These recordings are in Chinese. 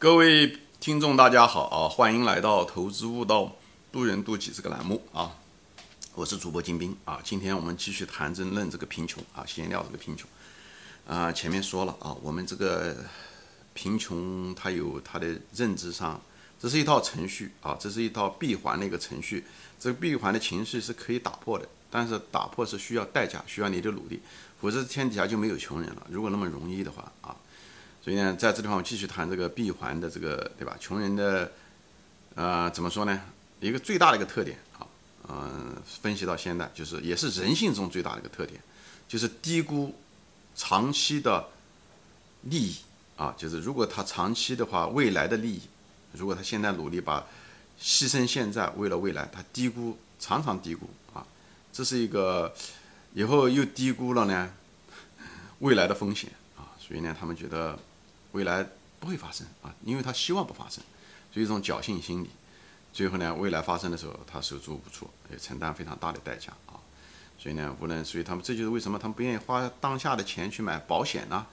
各位听众，大家好啊！欢迎来到《投资悟道，渡人渡己》这个栏目啊！我是主播金兵啊！今天我们继续谈争论这个贫穷啊，闲聊这个贫穷啊。前面说了啊，我们这个贫穷它有它的认知上，这是一套程序啊，这是一套闭环的一个程序。这个闭环的情绪是可以打破的，但是打破是需要代价，需要你的努力，否则天底下就没有穷人了。如果那么容易的话啊。所以呢，在这地方我继续谈这个闭环的这个，对吧？穷人的，呃，怎么说呢？一个最大的一个特点啊，嗯，分析到现在就是也是人性中最大的一个特点，就是低估长期的利益啊，就是如果他长期的话，未来的利益，如果他现在努力把牺牲现在为了未来，他低估，常常低估啊，这是一个以后又低估了呢未来的风险啊，所以呢，他们觉得。未来不会发生啊，因为他希望不发生，就一种侥幸心理。最后呢，未来发生的时候，他手足无措，也承担非常大的代价啊。所以呢，无论所以他们这就是为什么他们不愿意花当下的钱去买保险呢？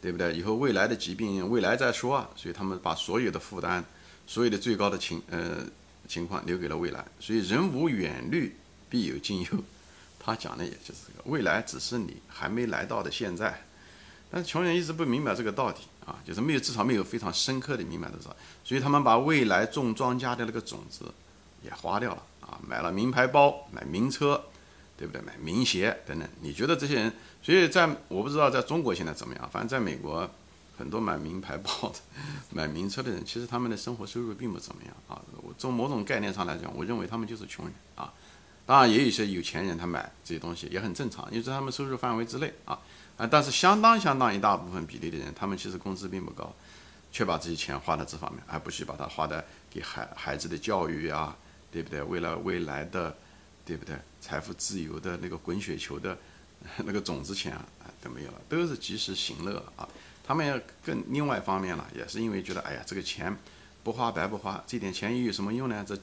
对不对？以后未来的疾病，未来再说啊。所以他们把所有的负担，所有的最高的情呃情况留给了未来。所以人无远虑，必有近忧。他讲的也就是这个，未来只是你还没来到的现在。但是穷人一直不明白这个道理。啊，就是没有，至少没有非常深刻的明白多少，所以他们把未来种庄稼的那个种子也花掉了啊，买了名牌包，买名车，对不对？买名鞋等等。你觉得这些人？所以在我不知道在中国现在怎么样，反正在美国，很多买名牌包的、买名车的人，其实他们的生活收入并不怎么样啊。我从某种概念上来讲，我认为他们就是穷人啊。当然，也有一些有钱人他买这些东西也很正常，因为在他们收入范围之内啊。啊，但是相当相当一大部分比例的人，他们其实工资并不高，却把这些钱花在这方面，而不去把它花在给孩孩子的教育啊，对不对？为了未来的，对不对？财富自由的那个滚雪球的那个种子钱啊，都没有了，都是及时行乐啊。他们也更另外一方面了，也是因为觉得，哎呀，这个钱不花白不花，这点钱又有什么用呢？这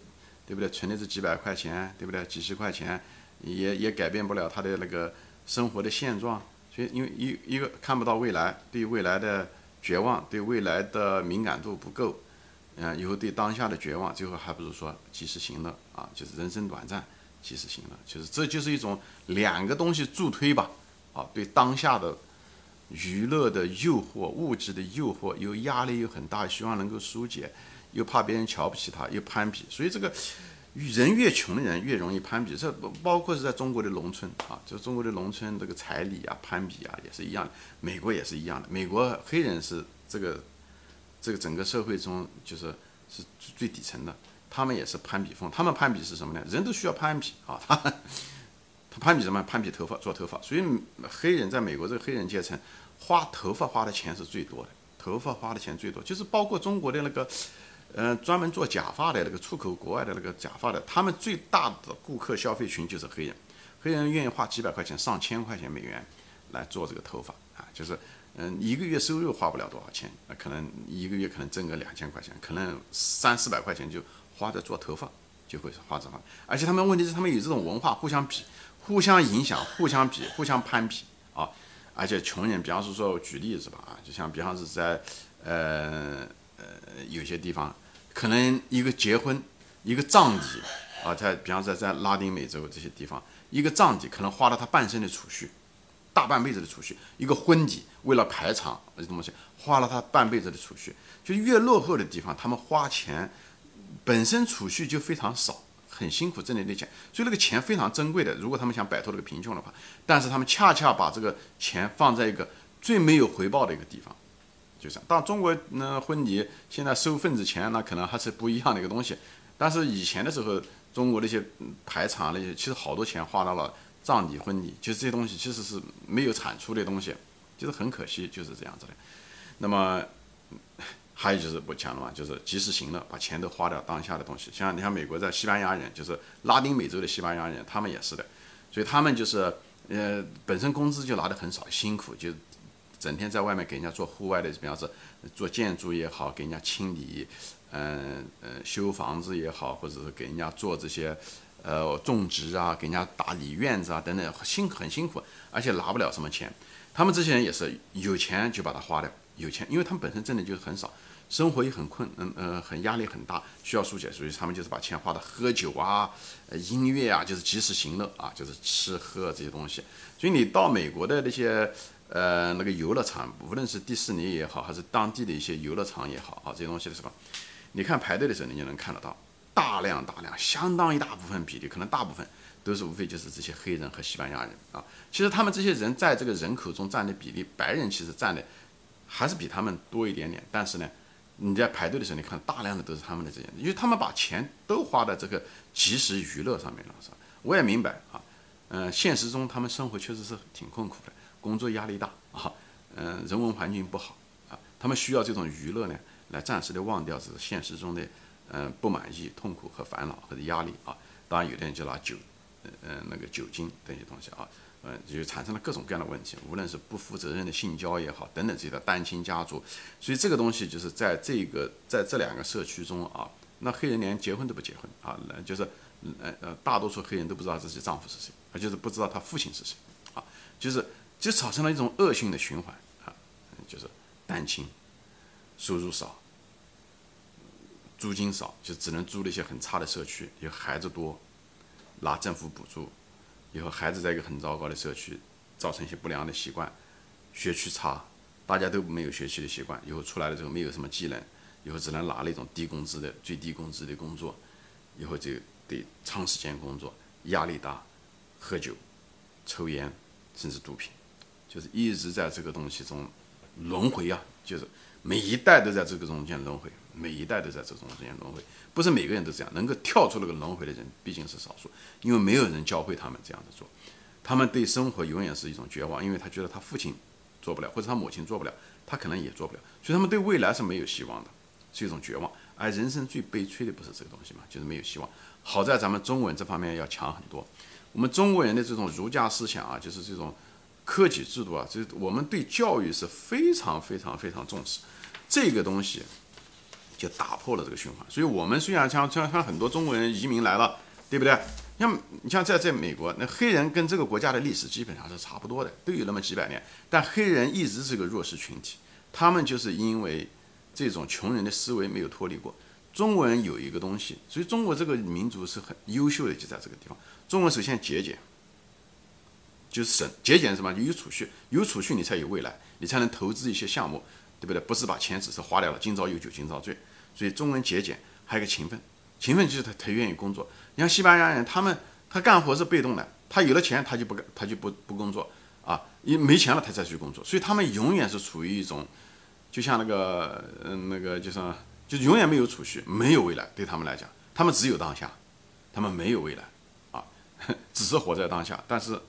对不对？存的这几百块钱，对不对？几十块钱也也改变不了他的那个生活的现状。所以，因为一一个看不到未来，对未来的绝望，对未来的敏感度不够，嗯，以后对当下的绝望，最后还不如说及时行乐啊，就是人生短暂，及时行乐，就是这就是一种两个东西助推吧，啊，对当下的娱乐的诱惑、物质的诱惑，又压力又很大，希望能够疏解，又怕别人瞧不起他，又攀比，所以这个。人越穷的人越容易攀比，这包括是在中国的农村啊，就中国的农村这个彩礼啊、攀比啊也是一样的，美国也是一样的。美国黑人是这个这个整个社会中就是是最底层的，他们也是攀比风。他们攀比是什么呢？人都需要攀比啊，他 他攀比什么？攀比头发，做头发。所以黑人在美国这个黑人阶层花头发花的钱是最多的，头发花的钱最多，就是包括中国的那个。嗯，专门做假发的那个出口国外的那个假发的，他们最大的顾客消费群就是黑人，黑人愿意花几百块钱、上千块钱美元来做这个头发啊，就是嗯，一个月收入花不了多少钱，那可能一个月可能挣个两千块钱，可能三四百块钱就花在做头发，就会花这方而且他们问题是他们有这种文化，互相比、互相影响、互相比、互相攀比啊。而且穷人，比方说说举例子吧啊，就像比方是在呃呃有些地方。可能一个结婚，一个葬礼啊，在比方说在拉丁美洲这些地方，一个葬礼可能花了他半生的储蓄，大半辈子的储蓄；一个婚礼为了排场这些东西，花了他半辈子的储蓄。就越落后的地方，他们花钱本身储蓄就非常少，很辛苦挣的那钱，所以那个钱非常珍贵的。如果他们想摆脱这个贫穷的话，但是他们恰恰把这个钱放在一个最没有回报的一个地方。就像，当中国那婚礼现在收份子钱，那可能还是不一样的一个东西。但是以前的时候，中国那些排场那些，其实好多钱花到了葬礼、婚礼，就是这些东西其实是没有产出的东西，就是很可惜，就是这样子的。那么 还有就是我讲了嘛，就是及时行乐，把钱都花掉当下的东西。像你看美国在西班牙人，就是拉丁美洲的西班牙人，他们也是的，所以他们就是呃本身工资就拿的很少，辛苦就。整天在外面给人家做户外的，比方说做建筑也好，给人家清理，嗯嗯修房子也好，或者是给人家做这些呃种植啊，给人家打理院子啊等等，辛很辛苦，而且拿不了什么钱。他们这些人也是有钱就把它花掉有钱，因为他们本身挣的就是很少，生活也很困，嗯呃，很压力很大，需要疏解，所以他们就是把钱花到喝酒啊、音乐啊，就是及时行乐啊，就是吃喝这些东西。所以你到美国的那些呃那个游乐场，无论是迪士尼也好，还是当地的一些游乐场也好啊，这些东西的时候，你看排队的时候，你就能看得到大量大量，相当一大部分比例，可能大部分。都是无非就是这些黑人和西班牙人啊，其实他们这些人在这个人口中占的比例，白人其实占的还是比他们多一点点。但是呢，你在排队的时候，你看大量的都是他们的这些，因为他们把钱都花在这个即时娱乐上面了，是吧？我也明白啊，嗯，现实中他们生活确实是挺困苦的，工作压力大啊，嗯，人文环境不好啊，他们需要这种娱乐呢，来暂时的忘掉这个现实中的嗯不满意、痛苦和烦恼或者压力啊。当然，有的人就拿酒。嗯，那个酒精这些东西啊，嗯，就产生了各种各样的问题，无论是不负责任的性交也好，等等这些的单亲家族，所以这个东西就是在这个在这两个社区中啊，那黑人连结婚都不结婚啊，就是呃呃，大多数黑人都不知道自己丈夫是谁，而就是不知道他父亲是谁啊，就是就产生了一种恶性的循环啊，就是单亲，收入少，租金少，就只能租那些很差的社区，有孩子多。拿政府补助，以后孩子在一个很糟糕的社区，造成一些不良的习惯，学区差，大家都没有学习的习惯，以后出来了之后没有什么技能，以后只能拿那种低工资的最低工资的工作，以后就得长时间工作，压力大，喝酒，抽烟，甚至毒品，就是一直在这个东西中轮回啊，就是每一代都在这个中间轮回。每一代都在这种中间轮回，不是每个人都这样，能够跳出那个轮回的人毕竟是少数，因为没有人教会他们这样子做，他们对生活永远是一种绝望，因为他觉得他父亲做不了，或者他母亲做不了，他可能也做不了，所以他们对未来是没有希望的，是一种绝望。而人生最悲催的不是这个东西嘛，就是没有希望。好在咱们中国人这方面要强很多，我们中国人的这种儒家思想啊，就是这种科举制度啊，这我们对教育是非常非常非常重视，这个东西。就打破了这个循环，所以，我们虽然像像像很多中国人移民来了，对不对？像你像在在美国，那黑人跟这个国家的历史基本上是差不多的，都有那么几百年。但黑人一直是个弱势群体，他们就是因为这种穷人的思维没有脱离过。中国人有一个东西，所以中国这个民族是很优秀的，就在这个地方。中国首先节俭，就是省节俭什么？有储蓄，有储蓄你才有未来，你才能投资一些项目。对不对？不是把钱只是花掉了，今朝有酒今朝醉。所以中国人节俭，还有个勤奋，勤奋就是他他愿意工作。你像西班牙人，他们他干活是被动的，他有了钱他就不干，他就不不工作啊，因没钱了他再去工作。所以他们永远是处于一种，就像那个嗯那个就是就永远没有储蓄，没有未来。对他们来讲，他们只有当下，他们没有未来啊，只是活在当下。但是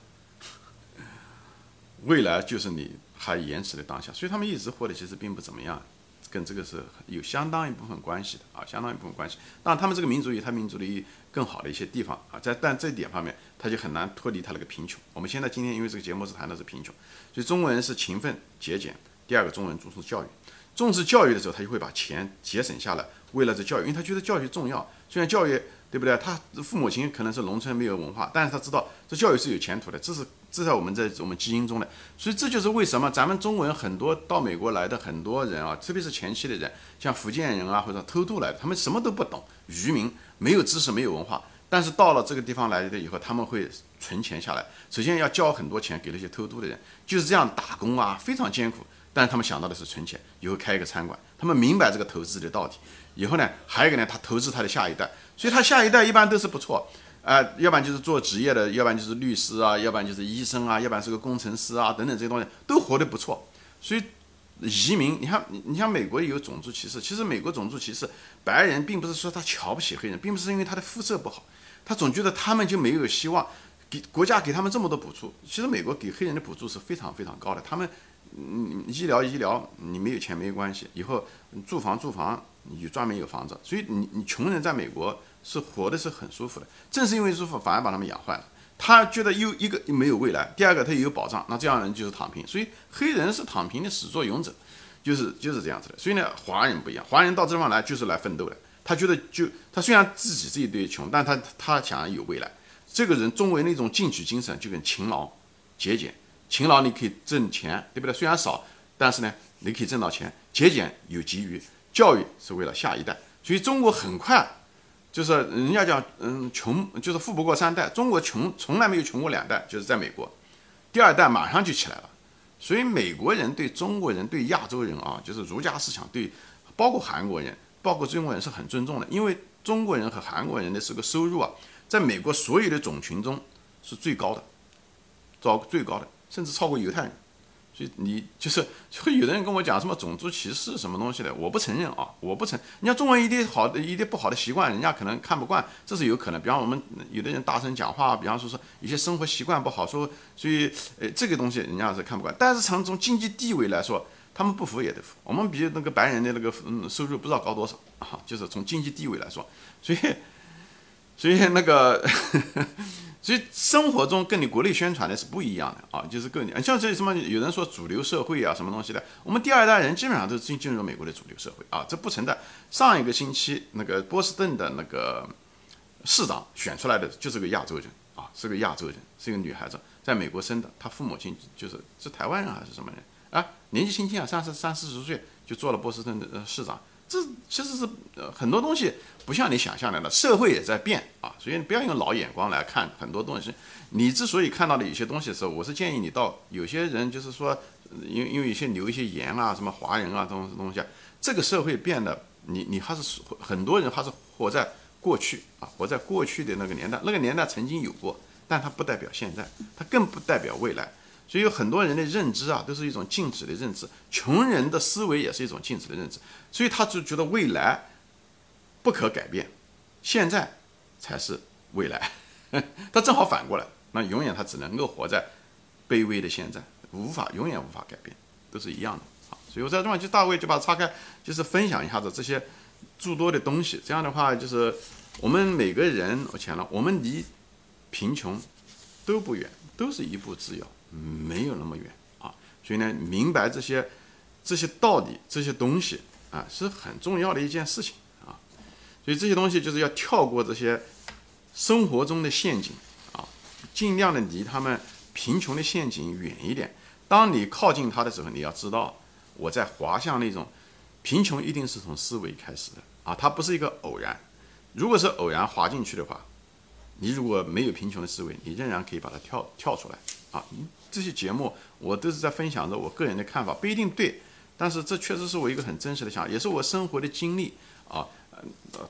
未来就是你。还延迟的当下，所以他们一直活的其实并不怎么样，跟这个是有相当一部分关系的啊，相当一部分关系。当然，他们这个民族有他民族的更好的一些地方啊，在但这一点方面，他就很难脱离他那个贫穷。我们现在今天因为这个节目是谈的是贫穷，所以中国人是勤奋节俭。第二个，中国人重视教育，重视教育的时候，他就会把钱节省下来，为了这教育，因为他觉得教育重要。虽然教育对不对？他父母亲可能是农村没有文化，但是他知道这教育是有前途的，这是。至少我们在我们基因中的，所以这就是为什么咱们中国人很多到美国来的很多人啊，特别是前期的人，像福建人啊或者偷渡来的，他们什么都不懂，渔民没有知识没有文化，但是到了这个地方来的以后，他们会存钱下来，首先要交很多钱给那些偷渡的人，就是这样打工啊，非常艰苦，但是他们想到的是存钱，以后开一个餐馆，他们明白这个投资的道理，以后呢，还有一个呢，他投资他的下一代，所以他下一代一般都是不错。啊，要不然就是做职业的，要不然就是律师啊，要不然就是医生啊，要不然是个工程师啊，等等这些东西都活得不错。所以移民，你看，你你像美国也有种族歧视，其实美国种族歧视白人，并不是说他瞧不起黑人，并不是因为他的肤色不好，他总觉得他们就没有希望，给国家给他们这么多补助，其实美国给黑人的补助是非常非常高的，他们嗯医疗医疗，你没有钱没关系，以后住房住房，你专门有房子，所以你你穷人在美国。是活的是很舒服的，正是因为舒服，反而把他们养坏了。他觉得又一个没有未来，第二个他也有保障，那这样人就是躺平。所以黑人是躺平的始作俑者，就是就是这样子的。所以呢，华人不一样，华人到这地方来就是来奋斗的。他觉得就他虽然自己这一堆穷，但他他想有未来。这个人中国那种进取精神就跟勤劳、节俭、勤劳你可以挣钱，对不对？虽然少，但是呢，你可以挣到钱。节俭有急于教育是为了下一代，所以中国很快就是人家讲，嗯，穷就是富不过三代，中国穷从来没有穷过两代，就是在美国，第二代马上就起来了。所以美国人对中国人、对亚洲人啊，就是儒家思想，对包括韩国人、包括中国人是很尊重的，因为中国人和韩国人的这个收入啊，在美国所有的种群中是最高的，高最高的，甚至超过犹太人。所以你就是，会有的人跟我讲什么种族歧视什么东西的，我不承认啊，我不承。你像中文一点好的、一点不好的习惯，人家可能看不惯，这是有可能。比方我们有的人大声讲话，比方说说一些生活习惯不好，说所以呃这个东西人家是看不惯。但是从从经济地位来说，他们不服也得服。我们比那个白人的那个嗯收入不知道高多少啊，就是从经济地位来说，所以所以那个。所以生活中跟你国内宣传的是不一样的啊，就是跟你像这什么有人说主流社会啊什么东西的，我们第二代人基本上都进进入美国的主流社会啊，这不存在。上一个星期那个波士顿的那个市长选出来的就是个亚洲人啊，是个亚洲人，是一个女孩子，在美国生的，她父母亲就是是台湾人还是什么人啊？年纪轻轻啊，三十三四十岁就做了波士顿的市长。这其实是呃很多东西不像你想象的了，社会也在变啊，所以你不要用老眼光来看很多东西。你之所以看到的有些东西的时候，我是建议你到有些人就是说，因为因为有些留一些言啊，什么华人啊这种东西，啊这个社会变得，你你还是很多人还是活在过去啊，活在过去的那个年代，那个年代曾经有过，但它不代表现在，它更不代表未来。所以有很多人的认知啊，都是一种静止的认知。穷人的思维也是一种静止的认知，所以他就觉得未来不可改变，现在才是未来。他正好反过来，那永远他只能够活在卑微的现在，无法永远无法改变，都是一样的。啊，所以我在这方就大卫就把它拆开，就是分享一下子这些诸多的东西。这样的话，就是我们每个人，我讲了，我们离贫穷都不远，都是一步之遥。没有那么远啊，所以呢，明白这些这些道理、这些东西啊，是很重要的一件事情啊。所以这些东西就是要跳过这些生活中的陷阱啊，尽量的离他们贫穷的陷阱远一点。当你靠近他的时候，你要知道我在滑向那种贫穷，一定是从思维开始的啊，它不是一个偶然。如果是偶然滑进去的话，你如果没有贫穷的思维，你仍然可以把它跳跳出来啊。这些节目我都是在分享着我个人的看法，不一定对，但是这确实是我一个很真实的想法，也是我生活的经历啊。呃，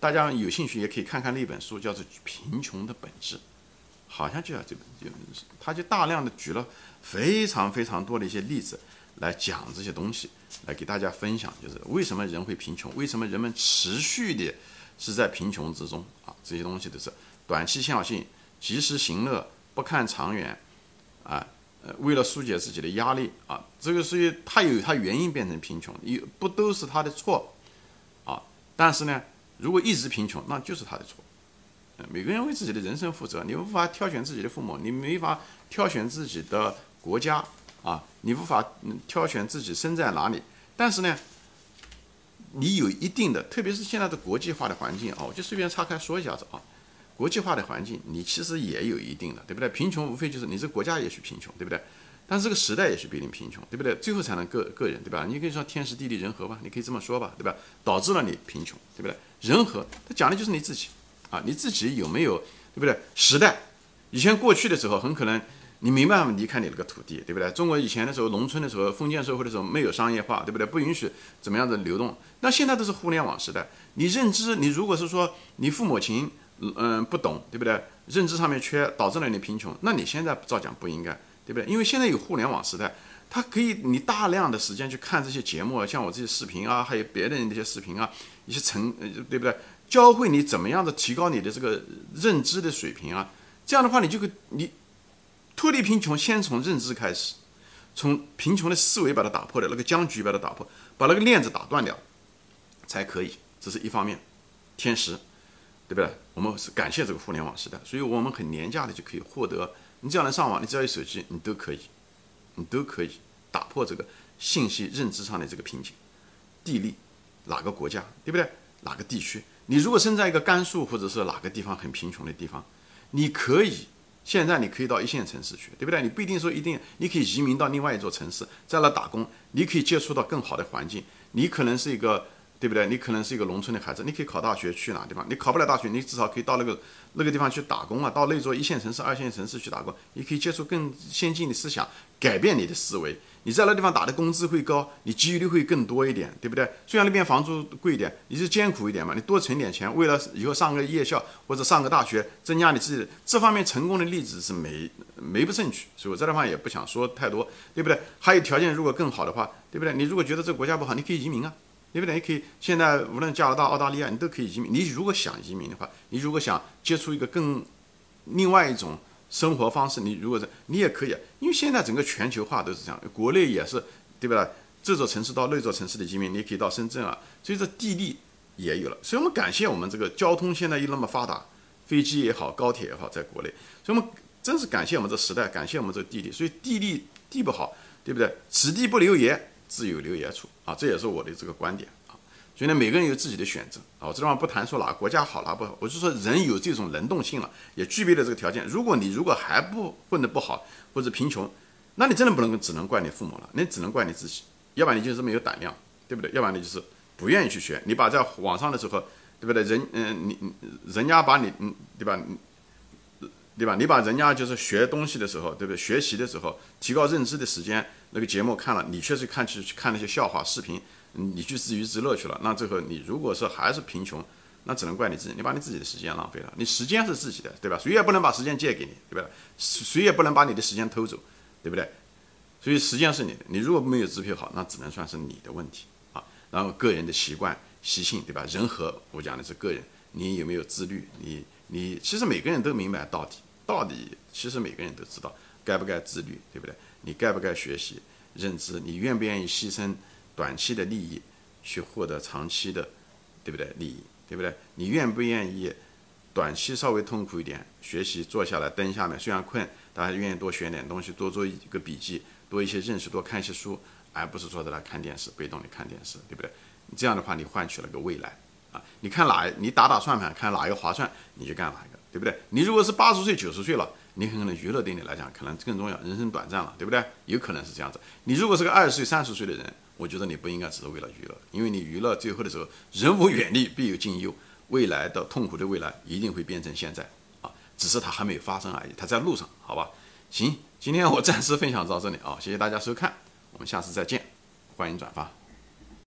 大家有兴趣也可以看看那本书，叫做《贫穷的本质》，好像就要这本，就他就大量的举了非常非常多的一些例子来讲这些东西，来给大家分享，就是为什么人会贫穷，为什么人们持续的是在贫穷之中啊？这些东西都是短期向性、及时行乐、不看长远。啊，呃，为了疏解自己的压力啊，这个所以他有他原因变成贫穷，也不都是他的错，啊，但是呢，如果一直贫穷，那就是他的错。每个人为自己的人生负责，你无法挑选自己的父母，你没法挑选自己的国家啊，你无法挑选自己生在哪里。但是呢，你有一定的，特别是现在的国际化的环境啊，我就随便岔开说一下子啊。国际化的环境，你其实也有一定的，对不对？贫穷无非就是你这国家也许贫穷，对不对？但是这个时代也许必定贫穷，对不对？最后才能个个人，对吧？你可以说天时地利人和吧，你可以这么说吧，对吧？导致了你贫穷，对不对？人和，他讲的就是你自己啊，你自己有没有，对不对？时代，以前过去的时候，很可能你没办法离开你那个土地，对不对？中国以前的时候，农村的时候，封建社会的时候，没有商业化，对不对？不允许怎么样的流动。那现在都是互联网时代，你认知，你如果是说你父母亲。嗯，不懂，对不对？认知上面缺，导致了你贫穷。那你现在照讲不应该，对不对？因为现在有互联网时代，它可以你大量的时间去看这些节目，像我这些视频啊，还有别人的一些视频啊，一些成，对不对？教会你怎么样的提高你的这个认知的水平啊。这样的话，你就可你脱离贫穷，先从认知开始，从贫穷的思维把它打破掉，那个僵局把它打破，把那个链子打断掉，才可以。这是一方面，天时。对不对？我们是感谢这个互联网时代，所以我们很廉价的就可以获得。你只要能上网，你只要有手机，你都可以，你都可以打破这个信息认知上的这个瓶颈。地利，哪个国家，对不对？哪个地区？你如果生在一个甘肃或者是哪个地方很贫穷的地方，你可以现在你可以到一线城市去，对不对？你不一定说一定，你可以移民到另外一座城市，在那打工，你可以接触到更好的环境。你可能是一个，对不对？你可能是一个农村的孩子，你可以考大学去哪地方？你考不了大学，你至少可以到那个那个地方去打工啊，到那座一线城市、二线城市去打工，你可以接触更先进的思想，改变你的思维。你在那地方打的工资会高，你机遇率会更多一点，对不对？虽然那边房租贵一点，你是艰苦一点嘛，你多存点钱，为了以后上个夜校或者上个大学，增加你自己这方面成功的例子是没没不胜举，所以我这地方也不想说太多，对不对？还有条件如果更好的话，对不对？你如果觉得这个国家不好，你可以移民啊，对不对？你可以现在无论加拿大、澳大利亚，你都可以移民。你如果想移民的话，你如果想接触一个更另外一种生活方式，你如果是你也可以，因为现在整个全球化都是这样，国内也是。对吧？这座城市到那座城市的移民，你可以到深圳啊，所以这地利也有了。所以我们感谢我们这个交通现在又那么发达，飞机也好，高铁也好，在国内，所以我们真是感谢我们这时代，感谢我们这地利。所以地利地不好，对不对？此地不留爷，自有留爷处啊，这也是我的这个观点啊。所以呢，每个人有自己的选择啊。我这地方不谈说哪国家好哪不好，我就说人有这种能动性了，也具备了这个条件。如果你如果还不混得不好或者贫穷，那你真的不能只能怪你父母了，那只能怪你自己，要不然你就是没有胆量，对不对？要不然你就是不愿意去学。你把在网上的时候，对不对？人，嗯，你，人家把你，嗯，对吧？对吧？你把人家就是学东西的时候，对不对？学习的时候，提高认知的时间，那个节目看了，你确实看去看那些笑话视频，你去自娱自乐去了。那最后你如果说还是贫穷，那只能怪你自己，你把你自己的时间浪费了。你时间是自己的，对吧？谁也不能把时间借给你，对吧？谁也不能把你的时间偷走。对不对？所以时间是你的，你如果没有支配好，那只能算是你的问题啊。然后个人的习惯习性，对吧？人和我讲的是个人，你有没有自律？你你其实每个人都明白到底，到底其实每个人都知道该不该自律，对不对？你该不该学习认知？你愿不愿意牺牲短期的利益去获得长期的，对不对？利益，对不对？你愿不愿意短期稍微痛苦一点学习，坐下来灯下面，虽然困。大家愿意多学点东西，多做一个笔记，多一些认识，多看一些书，而不是坐在那看电视，被动的看电视，对不对？这样的话，你换取了个未来啊！你看哪，你打打算盘，看哪一个划算，你就干哪一个，对不对？你如果是八十岁、九十岁了，你很可能娱乐对你来讲可能更重要，人生短暂了，对不对？有可能是这样子。你如果是个二十岁、三十岁的人，我觉得你不应该只是为了娱乐，因为你娱乐最后的时候，人无远虑，必有近忧，未来的痛苦的未来一定会变成现在啊。只是它还没有发生而已，它在路上，好吧？行，今天我暂时分享到这里啊，谢谢大家收看，我们下次再见，欢迎转发。